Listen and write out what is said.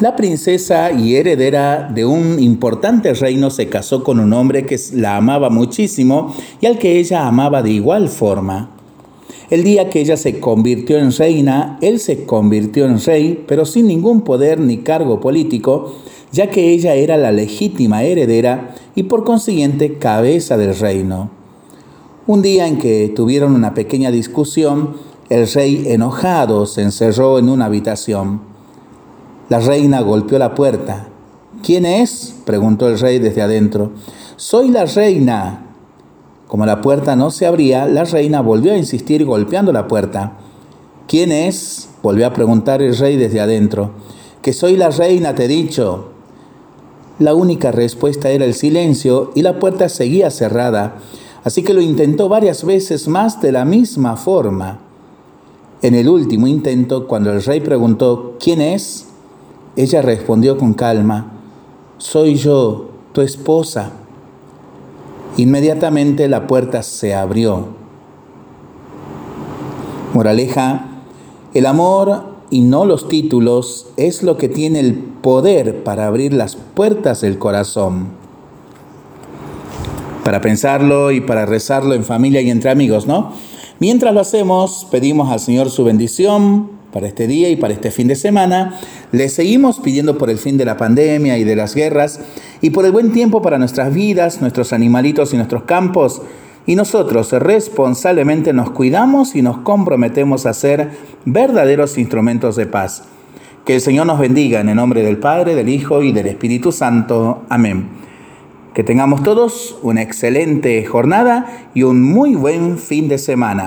La princesa y heredera de un importante reino se casó con un hombre que la amaba muchísimo y al que ella amaba de igual forma. El día que ella se convirtió en reina, él se convirtió en rey, pero sin ningún poder ni cargo político, ya que ella era la legítima heredera y por consiguiente cabeza del reino. Un día en que tuvieron una pequeña discusión, el rey enojado se encerró en una habitación. La reina golpeó la puerta. ¿Quién es? preguntó el rey desde adentro. Soy la reina. Como la puerta no se abría, la reina volvió a insistir golpeando la puerta. ¿Quién es? volvió a preguntar el rey desde adentro. Que soy la reina, te he dicho. La única respuesta era el silencio y la puerta seguía cerrada, así que lo intentó varias veces más de la misma forma. En el último intento, cuando el rey preguntó, ¿quién es? Ella respondió con calma, soy yo, tu esposa. Inmediatamente la puerta se abrió. Moraleja, el amor y no los títulos es lo que tiene el poder para abrir las puertas del corazón. Para pensarlo y para rezarlo en familia y entre amigos, ¿no? Mientras lo hacemos, pedimos al Señor su bendición para este día y para este fin de semana. Le seguimos pidiendo por el fin de la pandemia y de las guerras y por el buen tiempo para nuestras vidas, nuestros animalitos y nuestros campos. Y nosotros responsablemente nos cuidamos y nos comprometemos a ser verdaderos instrumentos de paz. Que el Señor nos bendiga en el nombre del Padre, del Hijo y del Espíritu Santo. Amén. Que tengamos todos una excelente jornada y un muy buen fin de semana.